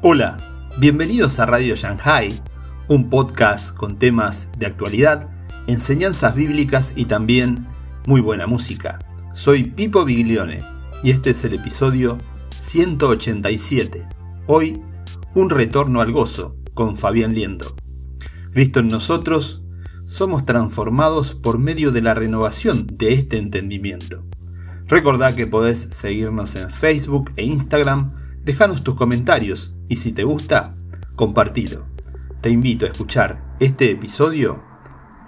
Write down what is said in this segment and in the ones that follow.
Hola, bienvenidos a Radio Shanghai, un podcast con temas de actualidad, enseñanzas bíblicas y también muy buena música. Soy Pipo Biglione y este es el episodio 187. Hoy, un retorno al gozo con Fabián Liendo. Cristo en nosotros, somos transformados por medio de la renovación de este entendimiento. Recordá que podés seguirnos en Facebook e Instagram, dejanos tus comentarios y si te gusta, compartilo. Te invito a escuchar este episodio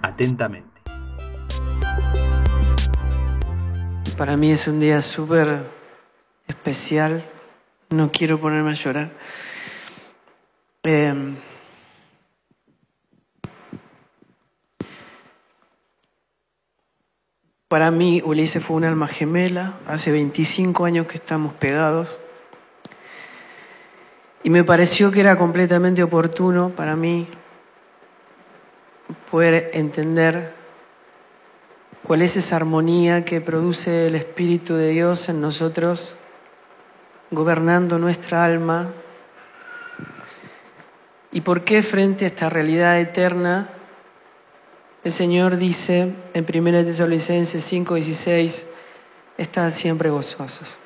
atentamente. Para mí es un día súper especial, no quiero ponerme a llorar. Eh, Para mí, Ulises fue un alma gemela. Hace 25 años que estamos pegados. Y me pareció que era completamente oportuno para mí poder entender cuál es esa armonía que produce el Espíritu de Dios en nosotros, gobernando nuestra alma, y por qué frente a esta realidad eterna el Señor dice en 1 Tesalonicenses 5:16, estad siempre gozosos.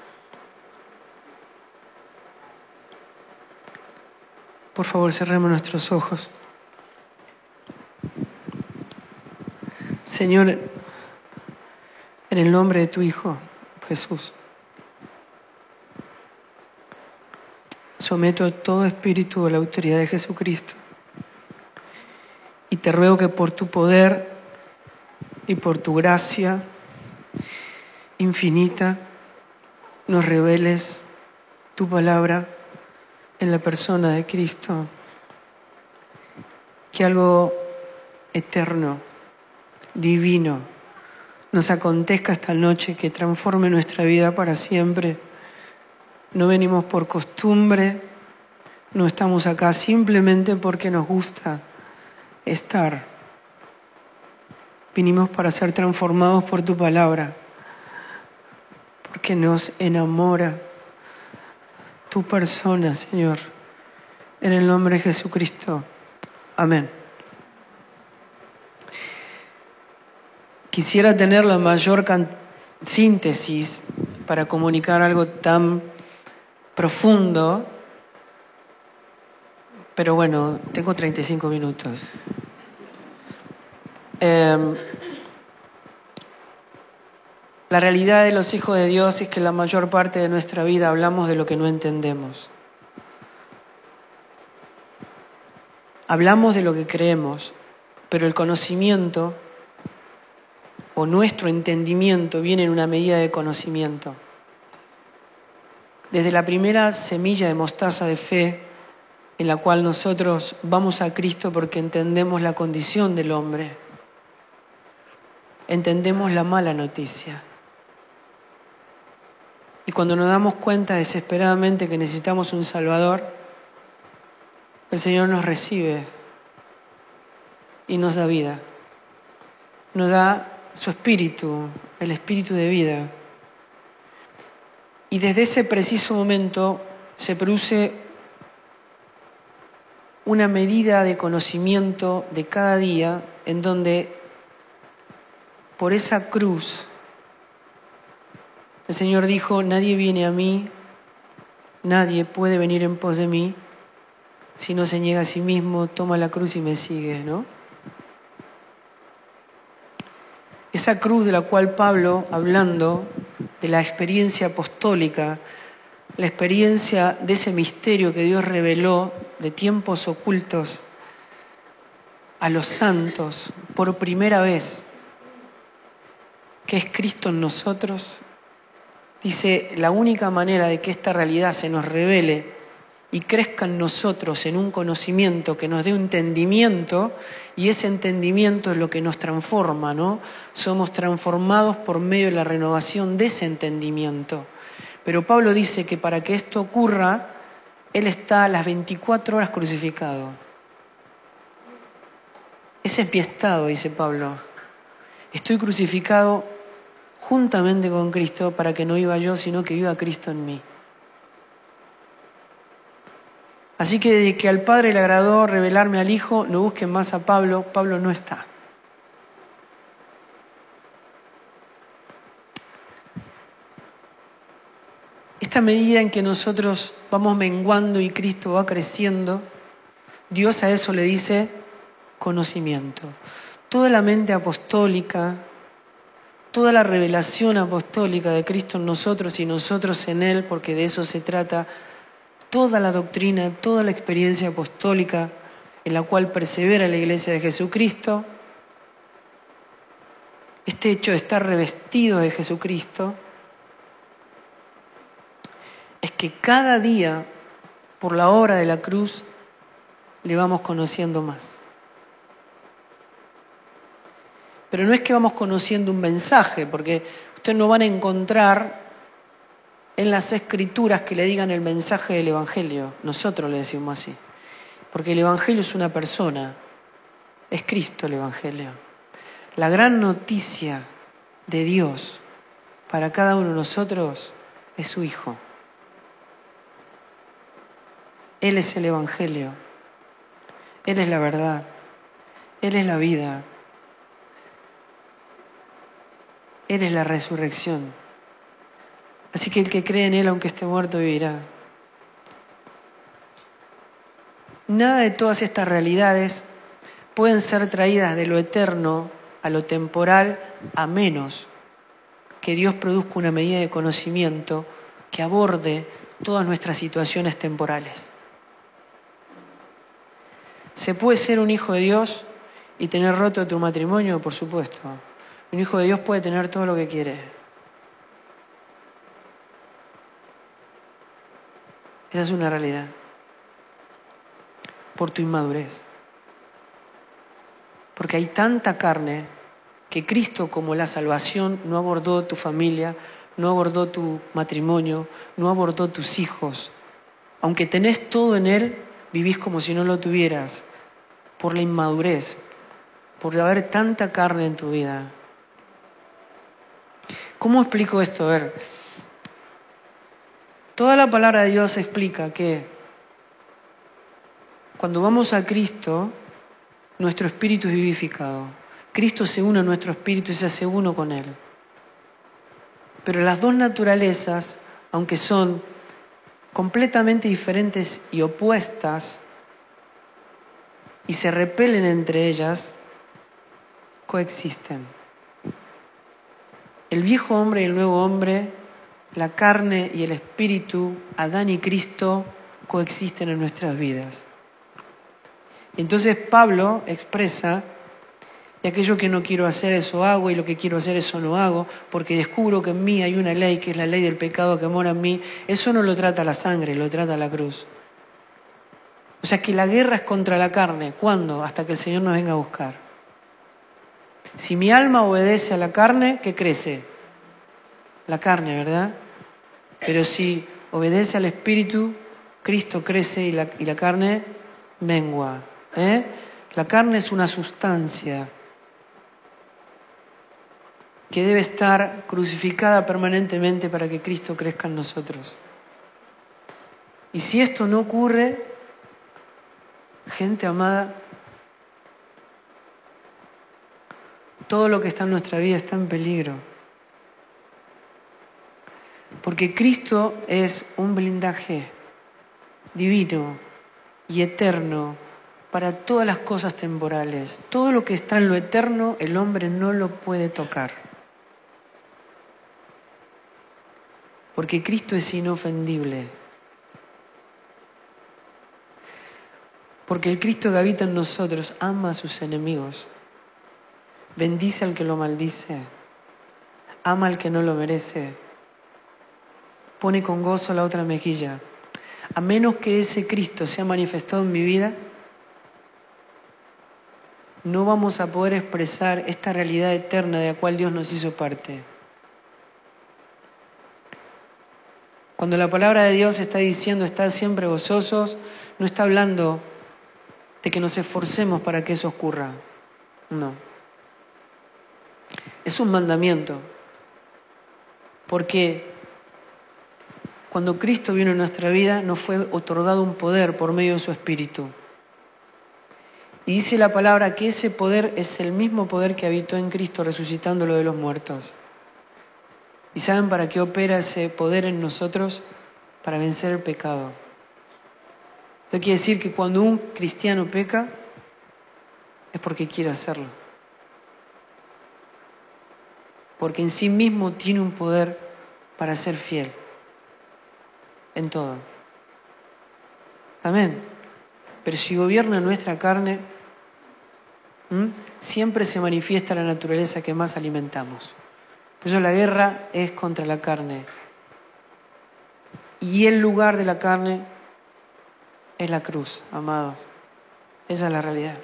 Por favor, cerremos nuestros ojos. Señor, en el nombre de tu Hijo, Jesús, someto todo espíritu a la autoridad de Jesucristo y te ruego que por tu poder y por tu gracia infinita nos reveles tu palabra en la persona de Cristo. Que algo eterno, divino, nos acontezca esta noche, que transforme nuestra vida para siempre. No venimos por costumbre, no estamos acá simplemente porque nos gusta estar. Vinimos para ser transformados por tu palabra, porque nos enamora tu persona, Señor. En el nombre de Jesucristo. Amén. Quisiera tener la mayor síntesis para comunicar algo tan profundo pero bueno, tengo 35 minutos. Em, la realidad de los hijos de Dios es que la mayor parte de nuestra vida hablamos de lo que no entendemos. Hablamos de lo que creemos, pero el conocimiento o nuestro entendimiento viene en una medida de conocimiento. Desde la primera semilla de mostaza de fe en la cual nosotros vamos a Cristo porque entendemos la condición del hombre, entendemos la mala noticia. Y cuando nos damos cuenta desesperadamente que necesitamos un Salvador, el Señor nos recibe y nos da vida. Nos da su espíritu, el espíritu de vida. Y desde ese preciso momento se produce una medida de conocimiento de cada día en donde por esa cruz el Señor dijo, nadie viene a mí, nadie puede venir en pos de mí si no se niega a sí mismo, toma la cruz y me sigue, ¿no? Esa cruz de la cual Pablo, hablando de la experiencia apostólica, la experiencia de ese misterio que Dios reveló de tiempos ocultos a los santos por primera vez, que es Cristo en nosotros, dice, la única manera de que esta realidad se nos revele y crezca en nosotros en un conocimiento que nos dé un entendimiento, y ese entendimiento es lo que nos transforma, ¿no? Somos transformados por medio de la renovación de ese entendimiento. Pero Pablo dice que para que esto ocurra, Él está a las 24 horas crucificado. Ese es mi estado, dice Pablo. Estoy crucificado juntamente con Cristo para que no viva yo, sino que viva Cristo en mí. Así que desde que al Padre le agradó revelarme al Hijo, no busquen más a Pablo, Pablo no está. Esta medida en que nosotros vamos menguando y Cristo va creciendo, Dios a eso le dice conocimiento. Toda la mente apostólica, toda la revelación apostólica de Cristo en nosotros y nosotros en Él, porque de eso se trata, toda la doctrina, toda la experiencia apostólica en la cual persevera la iglesia de Jesucristo, este hecho de estar revestido de Jesucristo, es que cada día, por la obra de la cruz, le vamos conociendo más. Pero no es que vamos conociendo un mensaje, porque ustedes no van a encontrar en las escrituras que le digan el mensaje del Evangelio. Nosotros le decimos así. Porque el Evangelio es una persona. Es Cristo el Evangelio. La gran noticia de Dios para cada uno de nosotros es su Hijo. Él es el Evangelio. Él es la verdad. Él es la vida. Él es la resurrección. Así que el que cree en Él, aunque esté muerto, vivirá. Nada de todas estas realidades pueden ser traídas de lo eterno a lo temporal a menos que Dios produzca una medida de conocimiento que aborde todas nuestras situaciones temporales. ¿Se puede ser un hijo de Dios y tener roto tu matrimonio? Por supuesto. Un hijo de Dios puede tener todo lo que quiere. Esa es una realidad. Por tu inmadurez. Porque hay tanta carne que Cristo como la salvación no abordó tu familia, no abordó tu matrimonio, no abordó tus hijos. Aunque tenés todo en Él, vivís como si no lo tuvieras, por la inmadurez, por haber tanta carne en tu vida. ¿Cómo explico esto? A ver, toda la palabra de Dios explica que cuando vamos a Cristo, nuestro espíritu es vivificado. Cristo se une a nuestro espíritu y se hace uno con Él. Pero las dos naturalezas, aunque son completamente diferentes y opuestas, y se repelen entre ellas, coexisten el viejo hombre y el nuevo hombre, la carne y el espíritu, Adán y Cristo, coexisten en nuestras vidas. Entonces Pablo expresa, y aquello que no quiero hacer eso hago, y lo que quiero hacer eso no hago, porque descubro que en mí hay una ley, que es la ley del pecado que mora en mí, eso no lo trata la sangre, lo trata la cruz. O sea que la guerra es contra la carne. ¿Cuándo? Hasta que el Señor nos venga a buscar. Si mi alma obedece a la carne, ¿qué crece? La carne, ¿verdad? Pero si obedece al Espíritu, Cristo crece y la, y la carne mengua. ¿eh? La carne es una sustancia que debe estar crucificada permanentemente para que Cristo crezca en nosotros. Y si esto no ocurre, gente amada, todo lo que está en nuestra vida está en peligro. Porque Cristo es un blindaje divino y eterno para todas las cosas temporales. Todo lo que está en lo eterno, el hombre no lo puede tocar. Porque Cristo es inofendible. Porque el Cristo que habita en nosotros ama a sus enemigos. Bendice al que lo maldice. Ama al que no lo merece. Pone con gozo la otra mejilla. A menos que ese Cristo sea manifestado en mi vida, no vamos a poder expresar esta realidad eterna de la cual Dios nos hizo parte. Cuando la palabra de Dios está diciendo, estad siempre gozosos, no está hablando de que nos esforcemos para que eso ocurra. No. Es un mandamiento. Porque Cuando Cristo vino en nuestra vida, nos fue otorgado un poder por medio de su Espíritu. Y dice la palabra que ese poder es el mismo poder que habitó en Cristo resucitándolo de los muertos. ¿Y saben para qué opera ese poder en nosotros? Para vencer el pecado. Eso quiere decir que cuando un cristiano peca, es porque quiere hacerlo. Porque en sí mismo tiene un poder para ser fiel en todo. Amén. Pero si gobierna nuestra carne, siempre se manifiesta la naturaleza que más alimentamos. Por eso la guerra es contra la carne. Y el lugar de la carne es la cruz, amados. Esa es la realidad.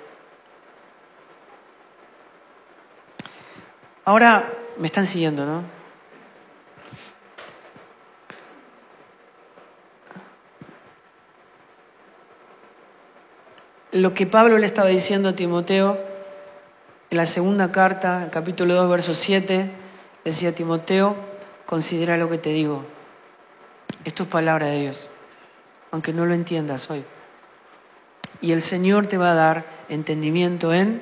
Ahora me están siguiendo, ¿no? Lo que Pablo le estaba diciendo a Timoteo en la segunda carta, capítulo 2, verso 7, decía Timoteo, considera lo que te digo. Esto es palabra de Dios, aunque no lo entiendas hoy. Y el Señor te va a dar entendimiento en,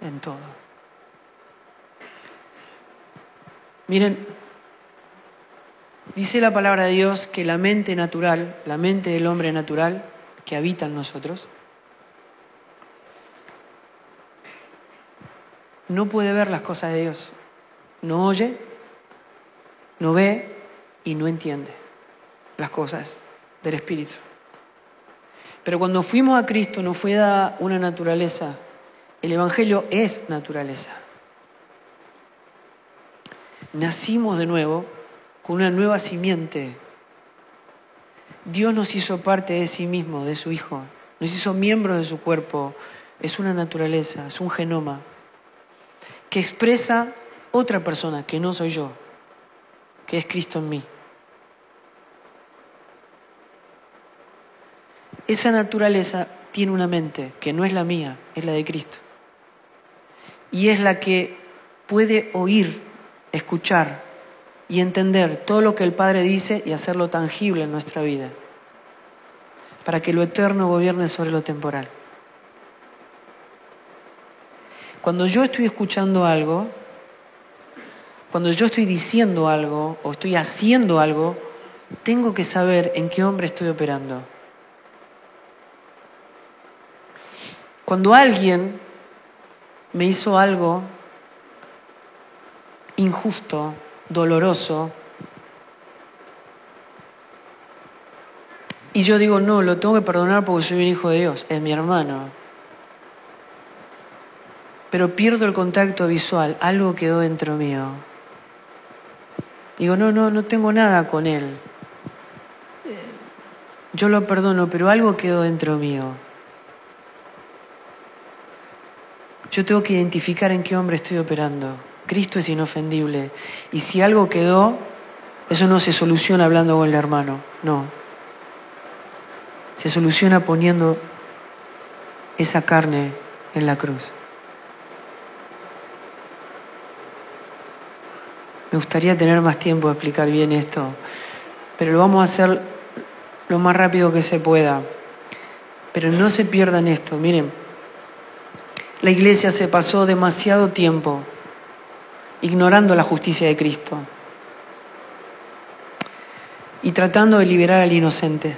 en todo. Miren, dice la palabra de Dios que la mente natural, la mente del hombre natural que habita en nosotros, no puede ver las cosas de Dios. No oye, no ve y no entiende las cosas del Espíritu. Pero cuando fuimos a Cristo nos fue dada una naturaleza. El Evangelio es naturaleza nacimos de nuevo con una nueva simiente. Dios nos hizo parte de sí mismo, de su Hijo. Nos hizo miembros de su cuerpo. Es una naturaleza, es un genoma que expresa otra persona que no soy yo, que es Cristo en mí. Esa naturaleza tiene una mente que no es la mía, es la de Cristo. Y es la que puede oír escuchar y entender todo lo que el Padre dice y hacerlo tangible en nuestra vida, para que lo eterno gobierne sobre lo temporal. Cuando yo estoy escuchando algo, cuando yo estoy diciendo algo o estoy haciendo algo, tengo que saber en qué hombre estoy operando. Cuando alguien me hizo algo injusto, doloroso. Y yo digo, no, lo tengo que perdonar porque soy un hijo de Dios, es mi hermano. Pero pierdo el contacto visual, algo quedó dentro mío. Digo, no, no, no tengo nada con él. Yo lo perdono, pero algo quedó dentro mío. Yo tengo que identificar en qué hombre estoy operando. Cristo es inofendible. Y si algo quedó, eso no se soluciona hablando con el hermano, no. Se soluciona poniendo esa carne en la cruz. Me gustaría tener más tiempo de explicar bien esto, pero lo vamos a hacer lo más rápido que se pueda. Pero no se pierdan esto, miren, la iglesia se pasó demasiado tiempo ignorando la justicia de Cristo y tratando de liberar al inocente.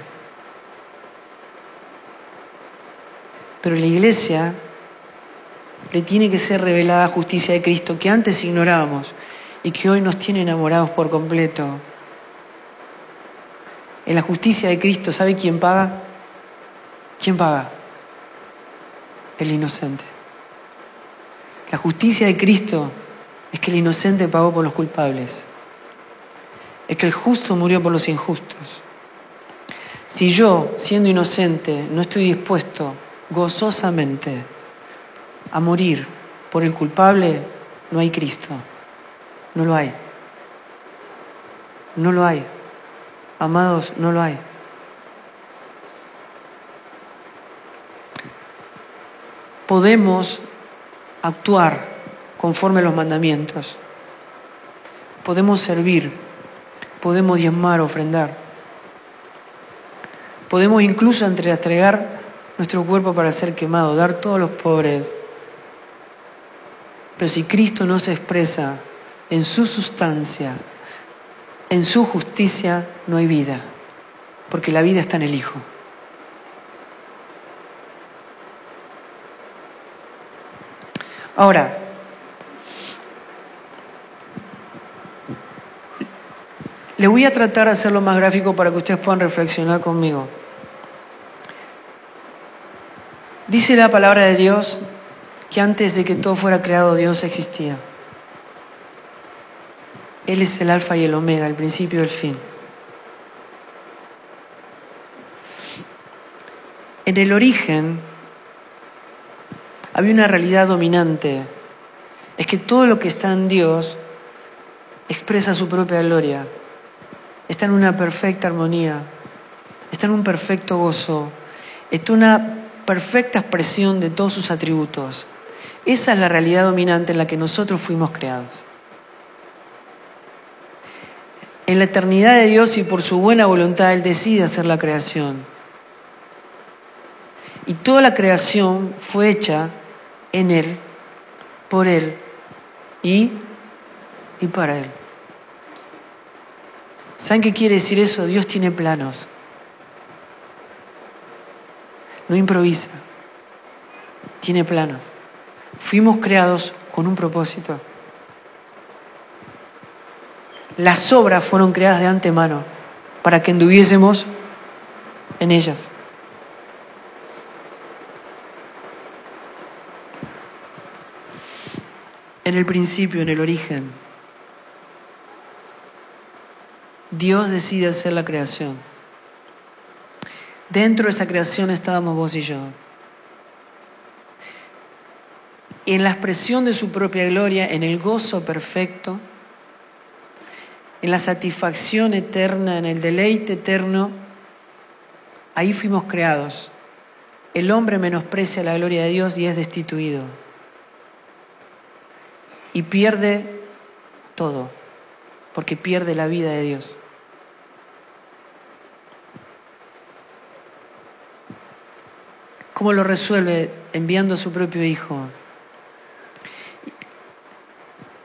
Pero la iglesia le tiene que ser revelada justicia de Cristo que antes ignorábamos y que hoy nos tiene enamorados por completo. En la justicia de Cristo, ¿sabe quién paga? ¿Quién paga? El inocente. La justicia de Cristo es que el inocente pagó por los culpables. Es que el justo murió por los injustos. Si yo, siendo inocente, no estoy dispuesto gozosamente a morir por el culpable, no hay Cristo. No lo hay. No lo hay. Amados, no lo hay. Podemos actuar conforme a los mandamientos. Podemos servir, podemos diezmar, ofrendar. Podemos incluso entregar nuestro cuerpo para ser quemado, dar todos los pobres. Pero si Cristo no se expresa en su sustancia, en su justicia, no hay vida, porque la vida está en el Hijo. Ahora, le voy a tratar de hacerlo más gráfico para que ustedes puedan reflexionar conmigo. Dice la palabra de Dios que antes de que todo fuera creado Dios existía. Él es el alfa y el omega, el principio y el fin. En el origen había una realidad dominante. Es que todo lo que está en Dios expresa su propia gloria. Está en una perfecta armonía. Está en un perfecto gozo. Está en una perfecta expresión de todos sus atributos. Esa es la realidad dominante en la que nosotros fuimos creados. En la eternidad de Dios y por su buena voluntad Él decide hacer la creación. Y toda la creación fue hecha en Él, por Él y, y para Él. ¿Saben qué quiere decir eso? Dios tiene planos. No improvisa. Tiene planos. Fuimos creados con un propósito. Las obras fueron creadas de antemano para que anduviésemos en ellas. en el principio, en el origen. Dios decide hacer la creación. Dentro de esa creación estábamos vos y yo. Y en la expresión de su propia gloria, en el gozo perfecto, en la satisfacción eterna, en el deleite eterno, ahí fuimos creados. El hombre menosprecia la gloria de Dios y es destituido y pierde todo, porque pierde la vida de Dios. ¿Cómo lo resuelve? Enviando a su propio Hijo.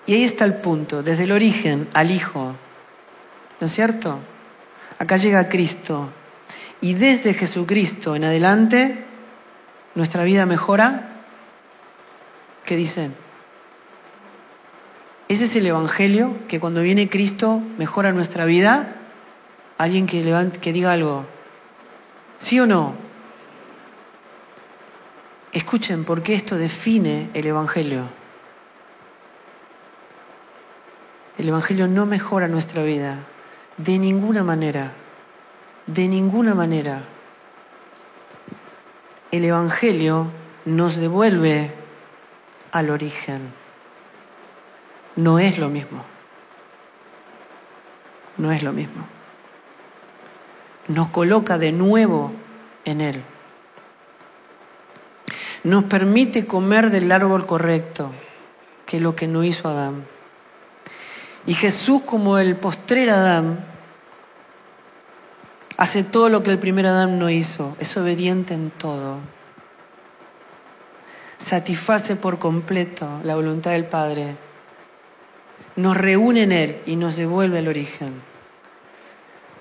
Y ahí está el punto, desde el origen al Hijo. ¿No es cierto? Acá llega Cristo. Y desde Jesucristo en adelante, nuestra vida mejora. ¿Qué dicen? ¿Ese es el Evangelio que cuando viene Cristo mejora nuestra vida? Alguien que, que diga algo. ¿Sí o no? Escuchen, porque esto define el Evangelio. El Evangelio no mejora nuestra vida, de ninguna manera, de ninguna manera. El Evangelio nos devuelve al origen no es lo mismo. No es lo mismo. Nos coloca de nuevo en Él. Nos permite comer del árbol correcto, que es lo que no hizo Adán. Y Jesús, como el postrer Adán, hace todo lo que el primer Adán no hizo. Es obediente en todo. Satisface por completo la voluntad del Padre nos reúne en Él y nos devuelve al origen.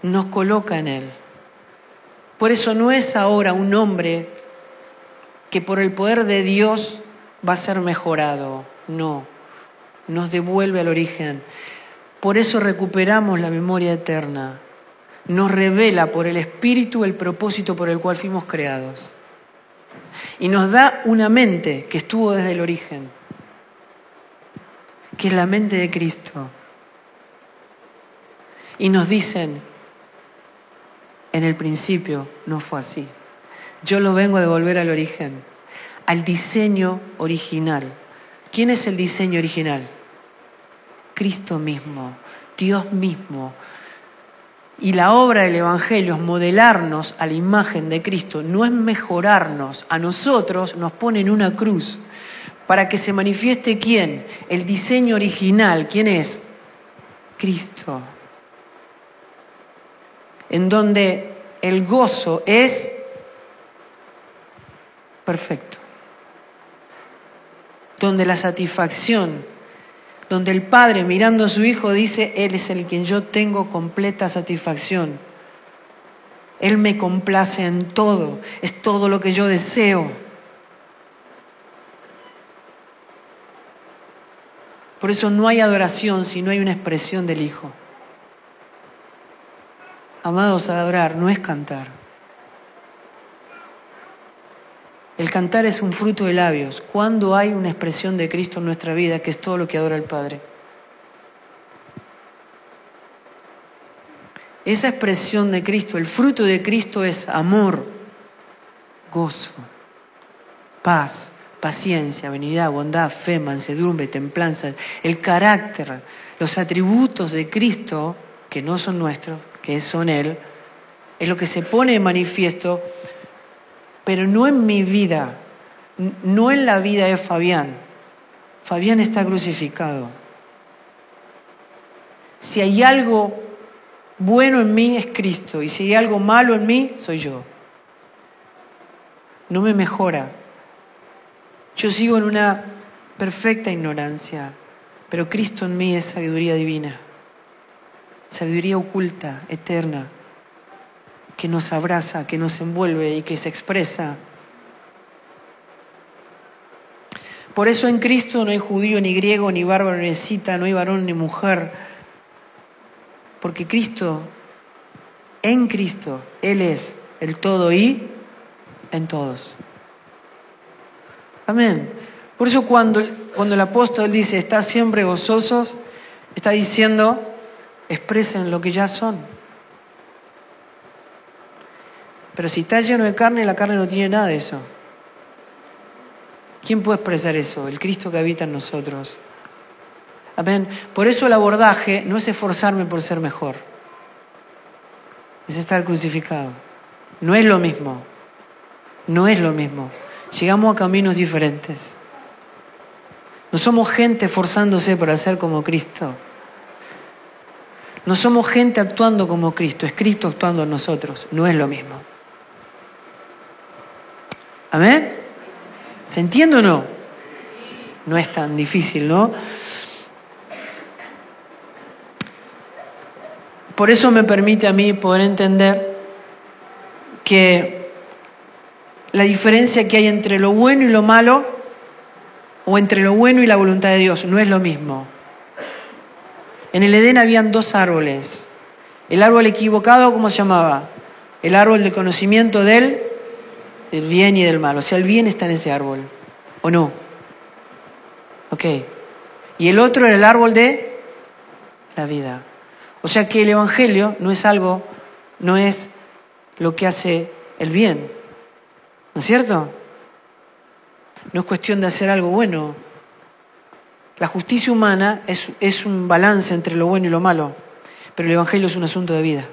Nos coloca en Él. Por eso no es ahora un hombre que por el poder de Dios va a ser mejorado. No, nos devuelve al origen. Por eso recuperamos la memoria eterna. Nos revela por el Espíritu el propósito por el cual fuimos creados. Y nos da una mente que estuvo desde el origen que es la mente de Cristo. Y nos dicen, en el principio no fue así. Yo lo vengo a devolver al origen, al diseño original. ¿Quién es el diseño original? Cristo mismo, Dios mismo. Y la obra del Evangelio es modelarnos a la imagen de Cristo, no es mejorarnos. A nosotros nos ponen una cruz para que se manifieste quién, el diseño original, ¿quién es? Cristo. en donde el gozo es perfecto, donde la satisfacción, donde el padre mirando a su hijo dice, Él es el quien yo tengo completa satisfacción. Él me complace en todo, es todo lo que yo deseo. Por eso no hay adoración si no hay una expresión del Hijo. Amados, adorar no es cantar. El cantar es un fruto de labios. Cuando hay una expresión de Cristo en nuestra vida, que es todo lo que adora el Padre. Esa expresión de Cristo, el fruto de Cristo es amor, gozo, paz, paciencia, benignidad, bondad, fe, mansedumbre, templanza, el carácter, los atributos de Cristo, que no son nuestros, que son Él, es lo que se pone en manifiesto, pero no en mi vida, no en la vida de Fabián. Fabián está crucificado. Si hay algo bueno en mí es Cristo y si hay algo malo en mí soy yo. No me mejora, yo sigo en una perfecta ignorancia, pero Cristo en mí es sabiduría divina, sabiduría oculta, eterna, que nos abraza, que nos envuelve y que se expresa. Por eso en Cristo no hay judío, ni griego, ni bárbaro, ni cita, no hay varón, ni mujer, porque Cristo, en Cristo, Él es el todo y en todos. Amén. Por eso cuando, cuando el apóstol dice, está siempre gozosos, está diciendo, expresen lo que ya son. Pero si está lleno de carne, la carne no tiene nada de eso. ¿Quién puede expresar eso? El Cristo que habita en nosotros. Amén. Por eso el abordaje no es esforzarme por ser mejor. Es estar crucificado. No es lo mismo. No es lo mismo llegamos a caminos diferentes. No somos gente forzándose para ser como Cristo. No somos gente actuando como Cristo, es Cristo actuando en nosotros. No es lo mismo. ¿Amén? ¿Se entiende o no? No es tan difícil, ¿no? Por eso me permite a mí poder entender que la diferencia que hay entre lo bueno y lo malo, o entre lo bueno y la voluntad de Dios, no es lo mismo. En el Edén habían dos árboles. El árbol equivocado, ¿cómo se llamaba? El árbol del conocimiento del, del bien y del mal. O sea, el bien está en ese árbol, ¿o no? Ok. Y el otro era el árbol de la vida. O sea que el Evangelio no es algo, no es lo que hace el bien, ¿No es cierto? No es cuestión de hacer algo bueno. La justicia humana es, es un balance entre lo bueno y lo malo, pero el Evangelio es un asunto de vida.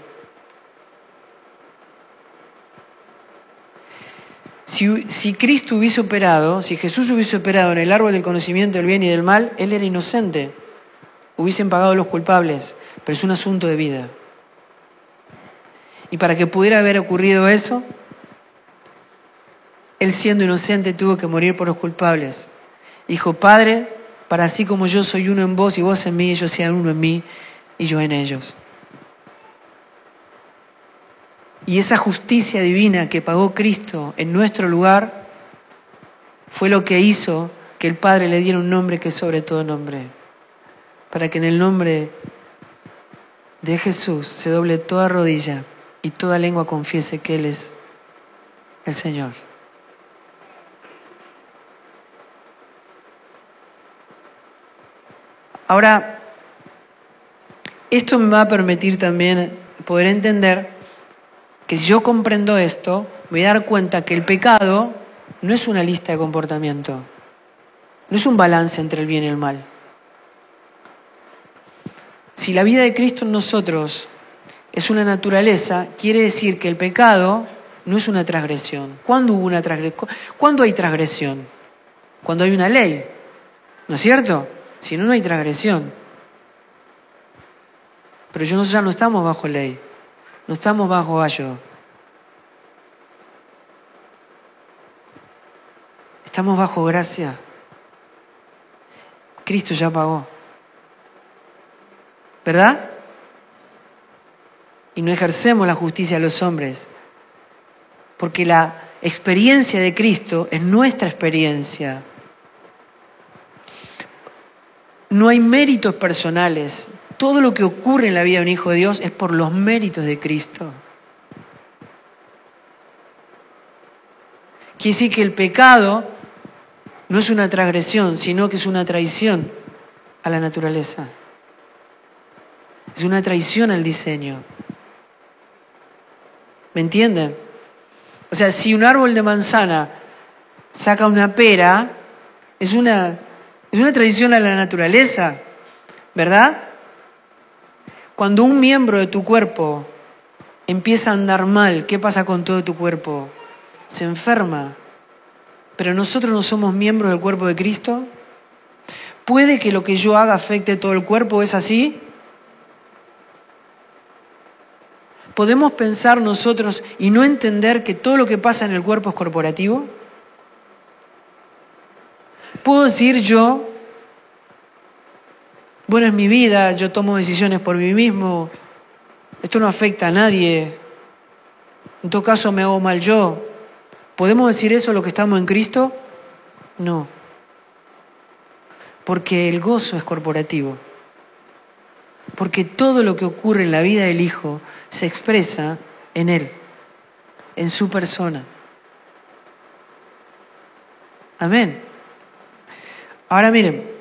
Si, Cristo hubiese operado, si Jesús hubiese operado en el árbol del conocimiento del bien y del mal, Él era inocente. Hubiesen pagado los culpables, pero es un asunto de vida. Y para que pudiera haber ocurrido eso, él siendo inocente tuvo que morir por los culpables. Dijo, Padre, para así como yo soy uno en vos y vos en mí, ellos sean uno en mí y yo en ellos. Y esa justicia divina que pagó Cristo en nuestro lugar fue lo que hizo que el Padre le diera un nombre que es sobre todo nombre. Para que en el nombre de Jesús se doble toda rodilla y toda lengua confiese que Él es el Señor. Ahora, esto me va a permitir también poder entender que si yo comprendo esto, me voy a dar cuenta que el pecado no es una lista de comportamiento, no es un balance entre el bien y el mal. Si la vida de Cristo en nosotros es una naturaleza, quiere decir que el pecado no es una transgresión. ¿Cuándo hubo una transgresión? ¿Cuándo hay transgresión? Cuando hay una ley, ¿no es cierto? Si no, no hay transgresión. Pero nosotros ya no estamos bajo ley. No estamos bajo ayo. Estamos bajo gracia. Cristo ya pagó. ¿Verdad? Y no ejercemos la justicia a los hombres. Porque la experiencia de Cristo es nuestra experiencia. No hay méritos personales. Todo lo que ocurre en la vida de un hijo de Dios es por los méritos de Cristo. Quiere decir que el pecado no es una transgresión, sino que es una traición a la naturaleza. Es una traición al diseño. ¿Me entienden? O sea, si un árbol de manzana saca una pera, es una, es una traición a la naturaleza, ¿verdad? Cuando un miembro de tu cuerpo empieza a andar mal, ¿qué pasa con todo tu cuerpo? Se enferma. Pero nosotros no somos miembros del cuerpo de Cristo. ¿Puede que lo que yo haga afecte todo el cuerpo? ¿Es así? ¿Podemos pensar nosotros y no entender que todo lo que pasa en el cuerpo es corporativo? ¿Puedo decir yo, bueno, es mi vida, yo tomo decisiones por mí mismo, esto no afecta a nadie, en todo caso me hago mal yo? ¿Podemos decir eso lo que estamos en Cristo? No, porque el gozo es corporativo. Porque todo lo que ocurre en la vida del Hijo se expresa en Él, en su persona. Amén. Ahora miren,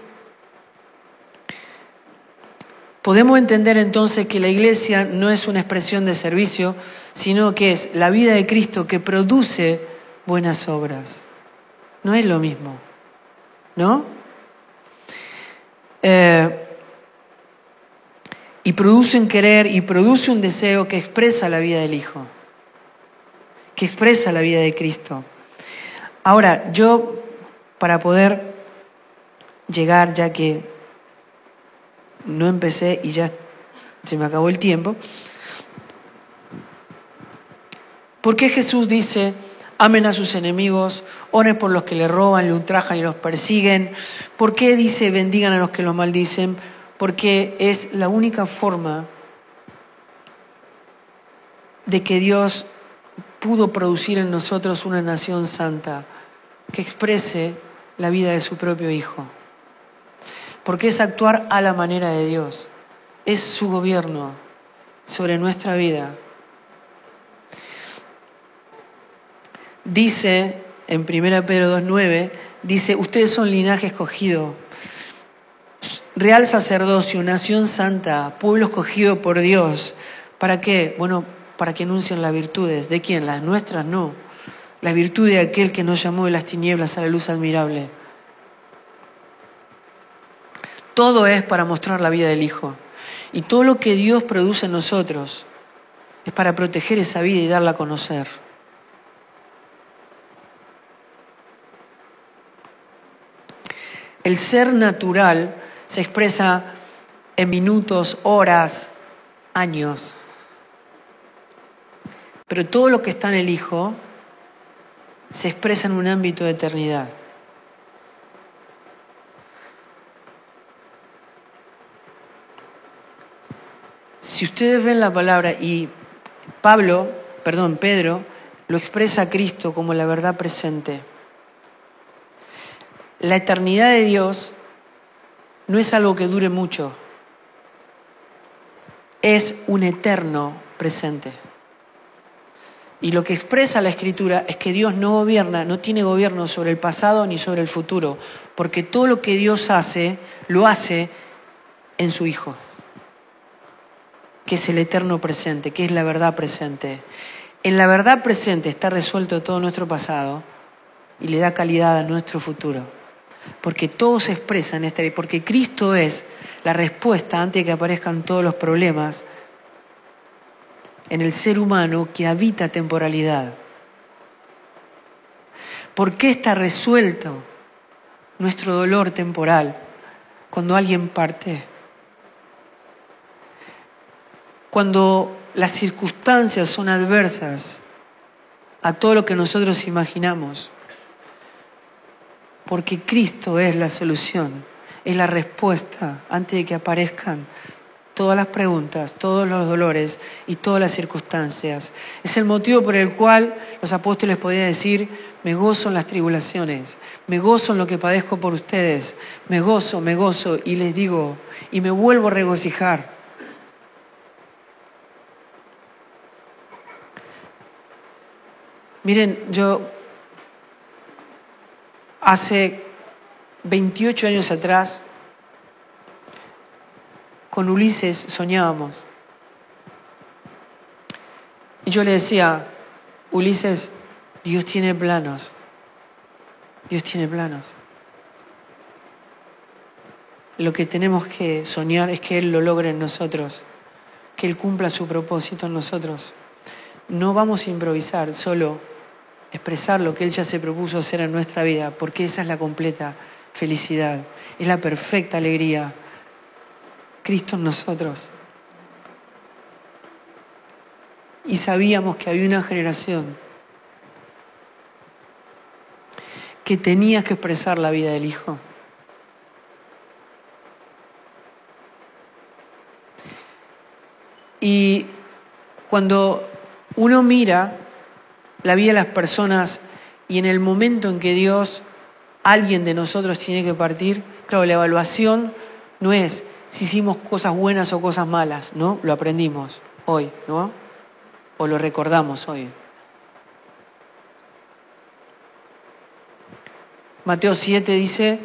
podemos entender entonces que la iglesia no es una expresión de servicio, sino que es la vida de Cristo que produce buenas obras. No es lo mismo, ¿no? Eh, y produce un querer y produce un deseo que expresa la vida del Hijo, que expresa la vida de Cristo. Ahora, yo, para poder llegar, ya que no empecé y ya se me acabó el tiempo, ¿por qué Jesús dice, amen a sus enemigos, oren por los que le roban, le ultrajan y los persiguen? ¿Por qué dice, bendigan a los que los maldicen? porque es la única forma de que Dios pudo producir en nosotros una nación santa que exprese la vida de su propio Hijo. Porque es actuar a la manera de Dios. Es su gobierno sobre nuestra vida. Dice en 1 Pedro 2.9, dice, ustedes son linaje escogido, real sacerdocio, nación santa, pueblo escogido por Dios. ¿Para qué? Bueno, para que anuncien las virtudes. ¿De quién? Las nuestras no. La virtud de aquel que nos llamó de las tinieblas a la luz admirable. Todo es para mostrar la vida del Hijo. Y todo lo que Dios produce en nosotros es para proteger esa vida y darla a conocer. El ser natural se expresa en minutos, horas, años. Pero todo lo que está en el Hijo se expresa en un ámbito de eternidad. Si ustedes ven la palabra y Pablo, perdón, Pedro, lo expresa a Cristo como la verdad presente. La eternidad de Dios no es algo que dure mucho, es un eterno presente. Y lo que expresa la escritura es que Dios no gobierna, no tiene gobierno sobre el pasado ni sobre el futuro, porque todo lo que Dios hace, lo hace en su Hijo, que es el eterno presente, que es la verdad presente. En la verdad presente está resuelto todo nuestro pasado y le da calidad a nuestro futuro porque todo se expresa en esta ley, porque Cristo es la respuesta antes de que aparezcan todos los problemas en el ser humano que habita temporalidad. ¿Por qué está resuelto nuestro dolor temporal cuando alguien parte? Cuando las circunstancias son adversas a todo lo que nosotros imaginamos. Porque Cristo es la solución, es la respuesta antes de que aparezcan todas las preguntas, todos los dolores y todas las circunstancias. Es el motivo por el cual los apóstoles podían decir, me gozo en las tribulaciones, me gozo en lo que padezco por ustedes, me gozo, me gozo y les digo, y me vuelvo a regocijar. Miren, yo hace 28 años atrás, con Ulises soñábamos. Y yo le decía, Ulises, Dios tiene planos. Dios tiene planos. Lo que tenemos que soñar es que Él lo logre en nosotros, que Él cumpla su propósito en nosotros. No vamos a improvisar, solo expresar lo que Él ya se propuso hacer en nuestra vida, porque esa es la completa felicidad, es la perfecta alegría. Cristo en nosotros. Y sabíamos que había una generación que tenía que expresar la vida del Hijo. Y cuando uno mira la vida de las personas y en el momento en que Dios, alguien de nosotros tiene que partir, claro, la evaluación no es si hicimos cosas buenas o cosas malas, ¿no? Lo aprendimos hoy, ¿no? O lo recordamos hoy. Mateo 7 dice,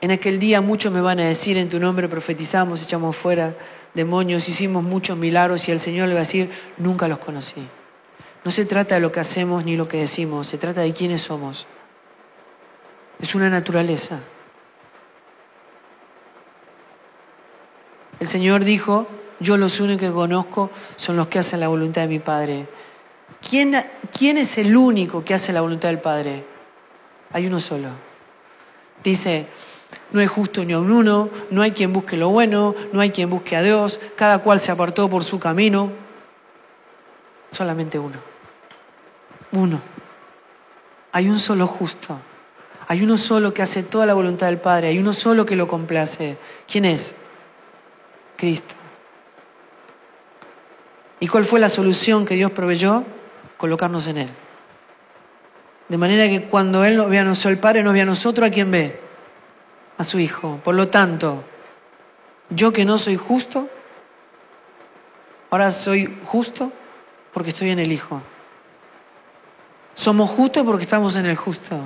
en aquel día muchos me van a decir, en tu nombre profetizamos, echamos fuera demonios, hicimos muchos milagros y el Señor le va a decir, nunca los conocí. No se trata de lo que hacemos ni lo que decimos, se trata de quiénes somos. Es una naturaleza. El Señor dijo, yo los únicos que conozco son los que hacen la voluntad de mi Padre. ¿Quién, ¿Quién es el único que hace la voluntad del Padre? Hay uno solo. Dice, no es justo ni a un uno, no hay quien busque lo bueno, no hay quien busque a Dios, cada cual se apartó por su camino. Solamente uno. Uno. Hay un solo justo. Hay uno solo que hace toda la voluntad del Padre. Hay uno solo que lo complace. ¿Quién es? Cristo. ¿Y cuál fue la solución que Dios proveyó? Colocarnos en Él. De manera que cuando Él nos ve a nosotros, el Padre nos ve a nosotros, ¿a quién ve? A su Hijo. Por lo tanto, yo que no soy justo, ahora soy justo porque estoy en el Hijo. Somos justos porque estamos en el justo.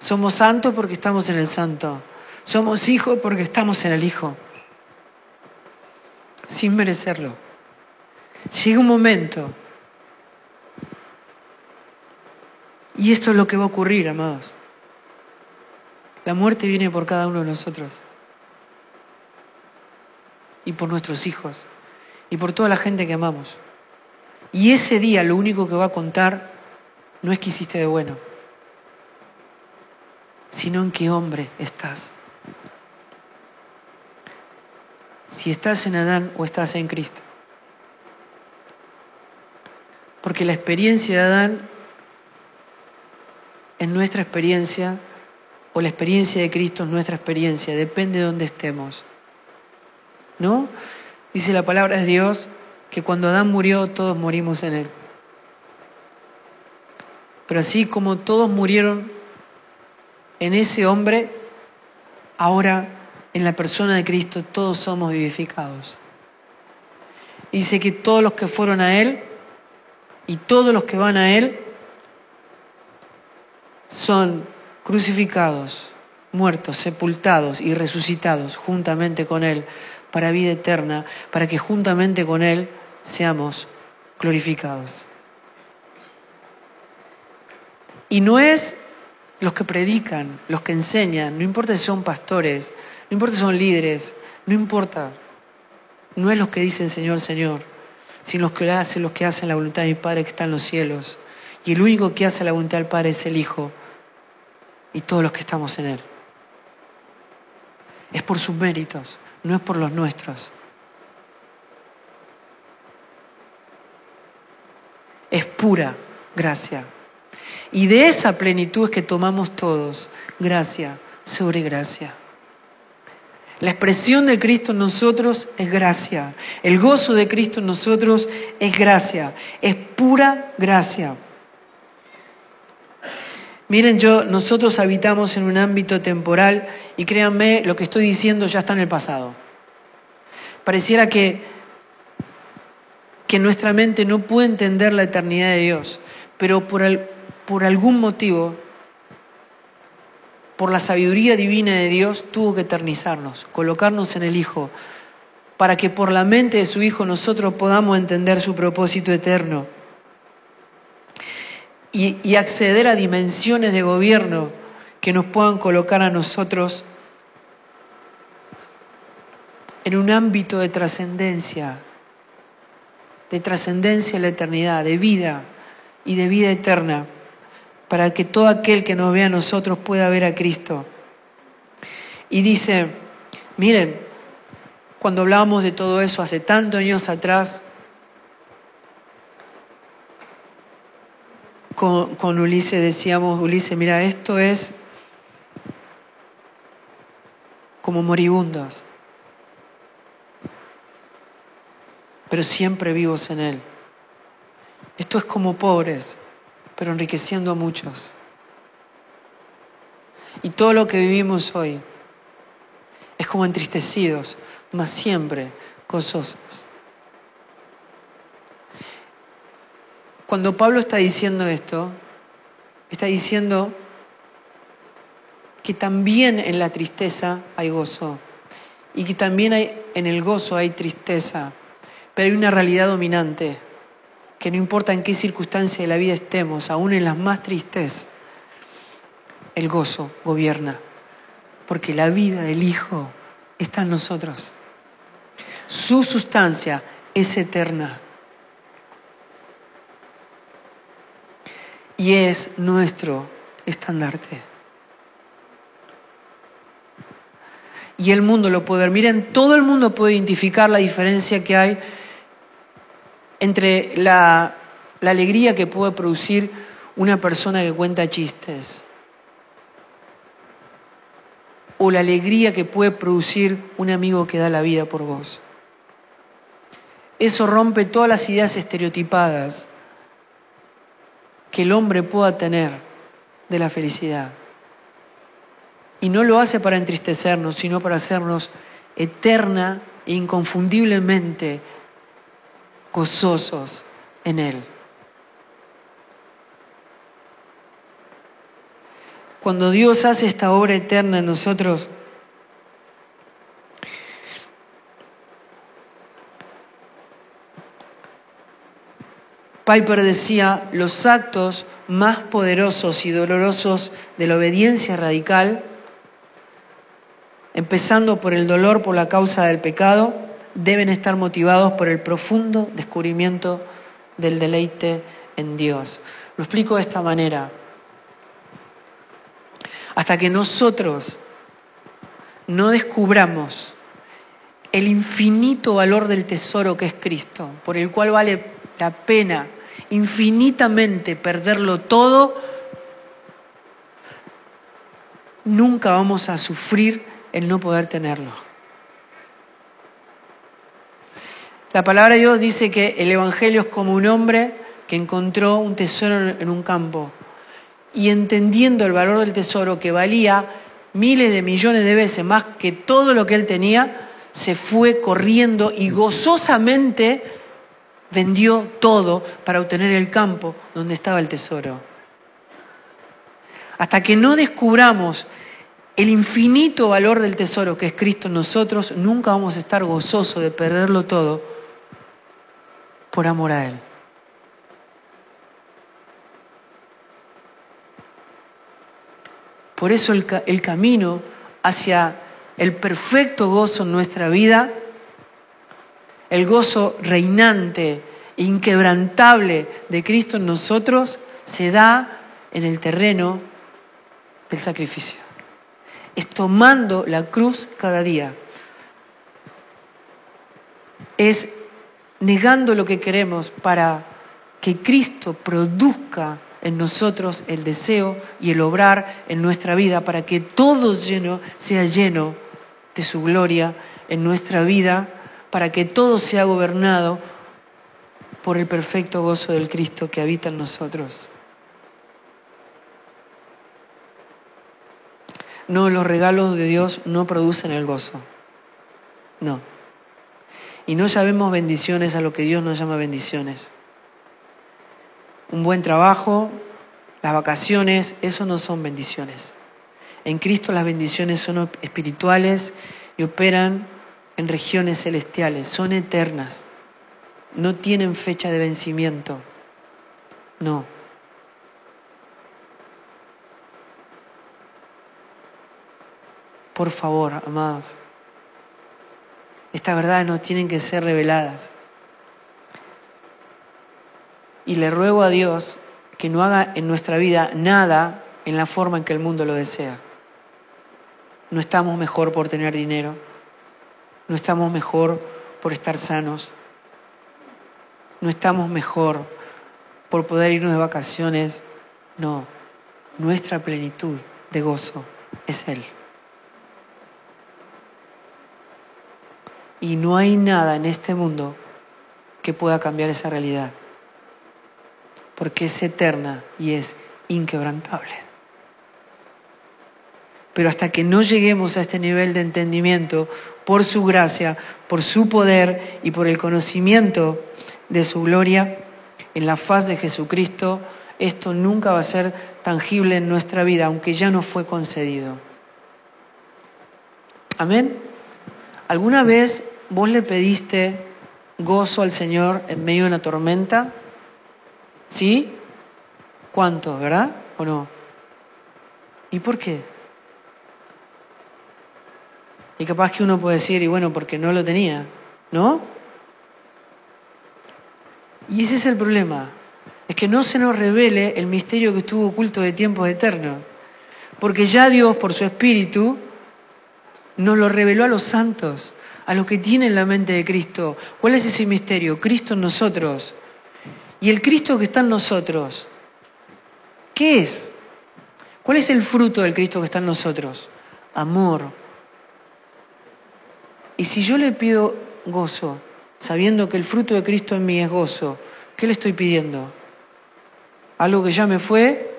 Somos santos porque estamos en el santo. Somos hijos porque estamos en el Hijo sin merecerlo. Llega un momento, y esto es lo que va a ocurrir, amados. La muerte viene por cada uno de nosotros, y por nuestros hijos, y por toda la gente que amamos. Y ese día lo único que va a contar no es que hiciste de bueno, sino en qué hombre estás si estás en Adán o estás en Cristo. Porque la experiencia de Adán es nuestra experiencia o la experiencia de Cristo es nuestra experiencia, depende de dónde estemos. ¿No? Dice la palabra de Dios que cuando Adán murió todos morimos en él. Pero así como todos murieron en ese hombre, ahora en la persona de Cristo todos somos vivificados. Dice que todos los que fueron a Él y todos los que van a Él son crucificados, muertos, sepultados y resucitados juntamente con Él para vida eterna, para que juntamente con Él seamos glorificados. Y no es los que predican, los que enseñan, no importa si son pastores, no importa si son líderes, no importa. No es los que dicen Señor, Señor, sino los que lo hacen, los que hacen la voluntad de mi Padre que está en los cielos. Y el único que hace la voluntad del Padre es el Hijo y todos los que estamos en Él. Es por sus méritos, no es por los nuestros. Es pura gracia y de esa plenitud es que tomamos todos, gracia sobre gracia. La expresión de Cristo en nosotros es gracia. El gozo de Cristo en nosotros es gracia. Es pura gracia. Miren, yo, nosotros habitamos en un ámbito temporal y créanme, lo que estoy diciendo ya está en el pasado. Pareciera que, que nuestra mente no puede entender la eternidad de Dios, pero por, por algún motivo, por la sabiduría divina de Dios, tuvo que eternizarnos, colocarnos en el Hijo, para que por la mente de su Hijo nosotros podamos entender su propósito eterno y, acceder a dimensiones de gobierno que nos puedan colocar a nosotros en un ámbito de trascendencia, de trascendencia en la eternidad, de vida y de vida eterna, para que todo aquel que nos vea a nosotros pueda ver a Cristo. Y dice, miren, cuando hablábamos de todo eso hace tantos años atrás, con, Ulises decíamos, Ulises, mira, esto es como moribundos, pero siempre vivos en Él. Esto es como pobres, pero enriqueciendo a muchos. Y todo lo que vivimos hoy es como entristecidos, mas siempre gozosos. Cuando Pablo está diciendo esto, está diciendo que también en la tristeza hay gozo y que también hay, en el gozo hay tristeza, pero hay una realidad dominante, que no importa en qué circunstancia de la vida estemos, aún en las más tristes, el gozo gobierna, porque la vida del Hijo está en nosotros. Su sustancia es eterna. y es nuestro estandarte. Y el mundo lo puede ver. Miren, todo el mundo puede identificar la diferencia que hay entre la, alegría que puede producir una persona que cuenta chistes o la alegría que puede producir un amigo que da la vida por vos. Eso rompe todas las ideas estereotipadas que el hombre pueda tener de la felicidad. Y no lo hace para entristecernos, sino para hacernos eterna e inconfundiblemente gozosos en Él. Cuando Dios hace esta obra eterna en nosotros, Piper decía, los actos más poderosos y dolorosos de la obediencia radical, empezando por el dolor por la causa del pecado, deben estar motivados por el profundo descubrimiento del deleite en Dios. Lo explico de esta manera. Hasta que nosotros no descubramos el infinito valor del tesoro que es Cristo, por el cual vale la pena infinitamente perderlo todo, nunca vamos a sufrir el no poder tenerlo. La palabra de Dios dice que el Evangelio es como un hombre que encontró un tesoro en un campo. Y entendiendo el valor del tesoro que valía miles de millones de veces más que todo lo que él tenía, se fue corriendo y gozosamente vendió todo para obtener el campo donde estaba el tesoro. Hasta que no descubramos el infinito valor del tesoro que es Cristo en nosotros, nunca vamos a estar gozosos de perderlo todo por amor a Él. Por eso el, el camino hacia el perfecto gozo en nuestra vida el gozo reinante, inquebrantable de Cristo en nosotros, se da en el terreno del sacrificio. Es tomando la cruz cada día. Es negando lo que queremos para que Cristo produzca en nosotros el deseo y el obrar en nuestra vida para que todo lleno sea lleno de su gloria en nuestra vida, para que todo sea gobernado por el perfecto gozo del Cristo que habita en nosotros. No, los regalos de Dios no producen el gozo. No. Y no sabemos bendiciones a lo que Dios nos llama bendiciones. Un buen trabajo, las vacaciones, eso no son bendiciones. En Cristo las bendiciones son espirituales y operan en regiones celestiales, son eternas, no tienen fecha de vencimiento. No. Por favor, amados, estas verdades no tienen que ser reveladas. Y le ruego a Dios que no haga en nuestra vida nada en la forma en que el mundo lo desea. No estamos mejor por tener dinero, no estamos mejor por estar sanos, no estamos mejor por poder irnos de vacaciones, no, nuestra plenitud de gozo es Él. Y no hay nada en este mundo que pueda cambiar esa realidad, porque es eterna y es inquebrantable. Pero hasta que no lleguemos a este nivel de entendimiento, por su gracia, por su poder y por el conocimiento de su gloria, en la faz de Jesucristo, esto nunca va a ser tangible en nuestra vida, aunque ya nos fue concedido. Amén. ¿Alguna vez ¿Vos le pediste gozo al Señor en medio de una tormenta? ¿Sí? ¿Cuánto, verdad? ¿O no? ¿Y por qué? Y capaz que uno puede decir, y bueno, porque no lo tenía, ¿no? Y ese es el problema, es que no se nos revele el misterio que estuvo oculto de tiempos eternos, porque ya Dios, por su Espíritu, nos lo reveló a los santos a lo que tiene en la mente de Cristo. ¿Cuál es ese misterio? Cristo en nosotros. ¿Y el Cristo que está en nosotros? ¿Qué es? ¿Cuál es el fruto del Cristo que está en nosotros? Amor. Y si yo le pido gozo, sabiendo que el fruto de Cristo en mí es gozo, ¿qué le estoy pidiendo? ¿Algo que ya me fue?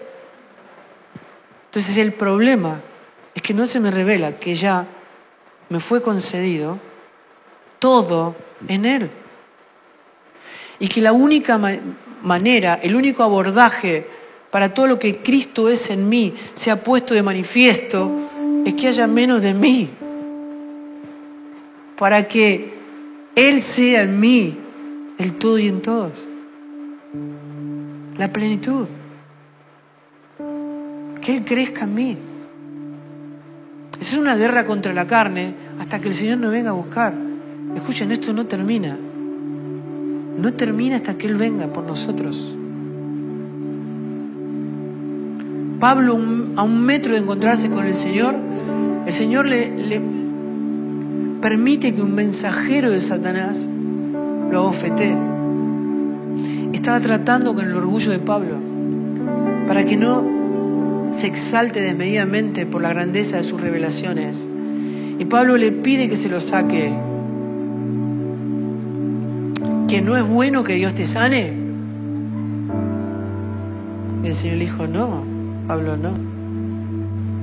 Entonces el problema es que no se me revela que ya me fue concedido todo en Él. Y que la única manera, el único abordaje para todo lo que Cristo es en mí se ha puesto de manifiesto es que haya menos de mí. Para que Él sea en mí el todo y en todos. La plenitud. Que Él crezca en mí. Esa es una guerra contra la carne hasta que el Señor nos venga a buscar. Escuchen, esto no termina. No termina hasta que Él venga por nosotros. Pablo, a un metro de encontrarse con el Señor, el Señor le, permite que un mensajero de Satanás lo abofetee. Estaba tratando con el orgullo de Pablo para que no se exalte desmedidamente por la grandeza de sus revelaciones. Y Pablo le pide que se lo saque que no es bueno que Dios te sane? Y el Señor le dijo, no, Pablo, no,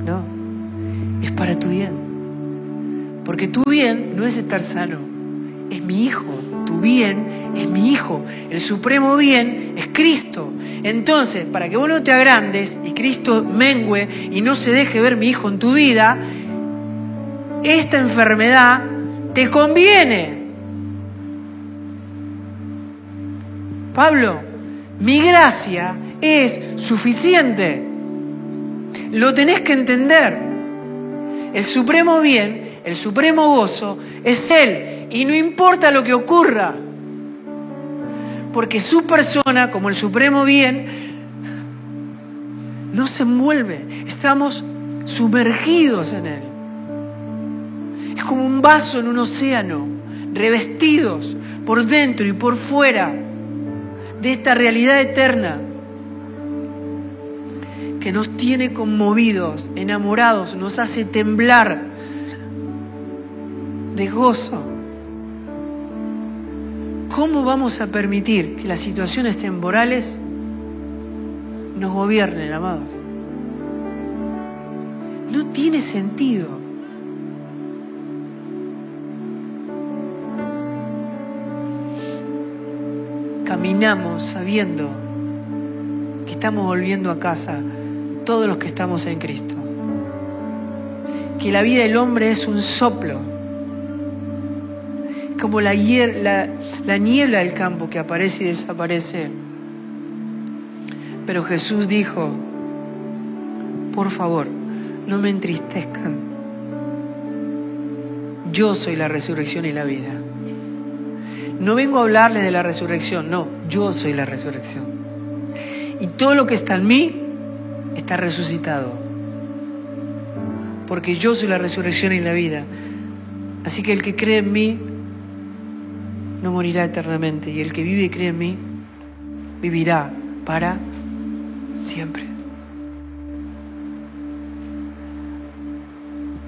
no, es para tu bien. Porque tu bien no es estar sano, es mi hijo, tu bien es mi hijo, el supremo bien es Cristo. Entonces, para que vos no te agrandes y Cristo mengüe y no se deje ver mi hijo en tu vida, esta enfermedad te conviene. Pablo, mi gracia es suficiente. Lo tenés que entender. El supremo bien, el supremo gozo es Él. Y no importa lo que ocurra. Porque su persona, como el supremo bien, no se envuelve. Estamos sumergidos en Él. Es como un vaso en un océano, revestidos por dentro y por fuera de esta realidad eterna que nos tiene conmovidos, enamorados, nos hace temblar de gozo. ¿Cómo vamos a permitir que las situaciones temporales nos gobiernen, amados? No tiene sentido. Caminamos sabiendo que estamos volviendo a casa todos los que estamos en Cristo. Que la vida del hombre es un soplo, como la, la, niebla del campo que aparece y desaparece. Pero Jesús dijo, por favor, no me entristezcan. Yo soy la resurrección y la vida. No vengo a hablarles de la resurrección, no, yo soy la resurrección. Y todo lo que está en mí está resucitado. Porque yo soy la resurrección y la vida. Así que el que cree en mí no morirá eternamente. Y el que vive y cree en mí vivirá para siempre.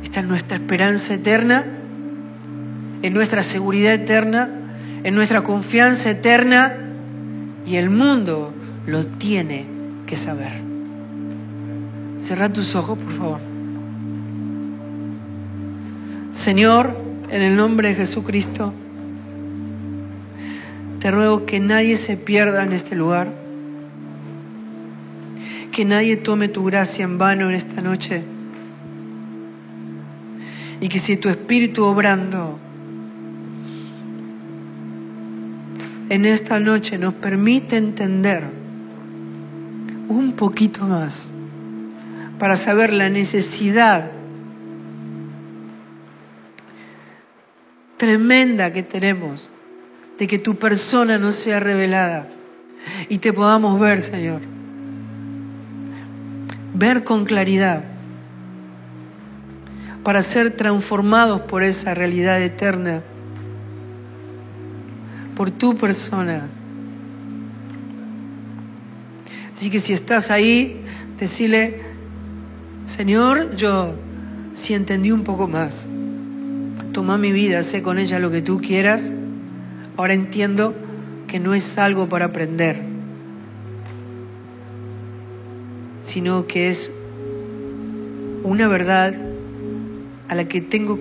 Esta es nuestra esperanza eterna, en nuestra seguridad eterna, en nuestra confianza eterna y el mundo lo tiene que saber. Cerra tus ojos, por favor. Señor, en el nombre de Jesucristo, te ruego que nadie se pierda en este lugar, que nadie tome tu gracia en vano en esta noche, y que si tu espíritu obrando en esta noche nos permite entender un poquito más para saber la necesidad tremenda que tenemos de que tu persona no sea revelada y te podamos ver, Señor. Ver con claridad para ser transformados por esa realidad eterna, por tu persona. Así que si estás ahí, decile, Señor, yo sí entendí un poco más. Toma mi vida, sé con ella lo que tú quieras. Ahora entiendo que no es algo para aprender, sino que es una verdad a la que tengo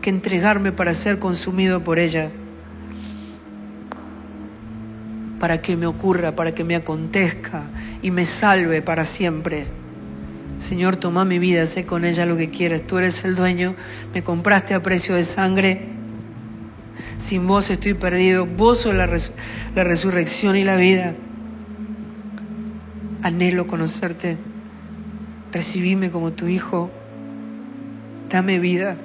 que entregarme para ser consumido por ella, para que me ocurra, para que me acontezca y me salve para siempre. Señor, toma mi vida, sé con ella lo que quieras. Tú eres el dueño, me compraste a precio de sangre. Sin vos estoy perdido. Vos sos la, la resurrección y la vida. Anhelo conocerte. Recibime como tu hijo. Dame vida.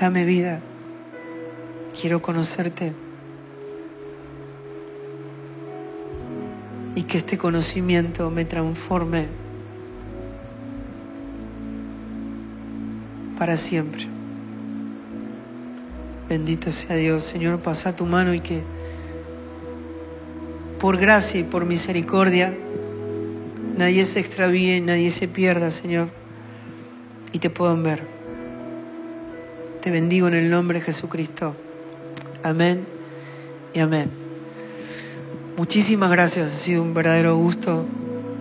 Dame vida. Quiero conocerte. Y que este conocimiento me transforme para siempre. Bendito sea Dios, Señor, pasa tu mano y que por gracia y por misericordia nadie se extravíe, nadie se pierda, Señor, y te puedan ver. Te bendigo en el nombre de Jesucristo. Amén y amén. Muchísimas gracias, ha sido un verdadero gusto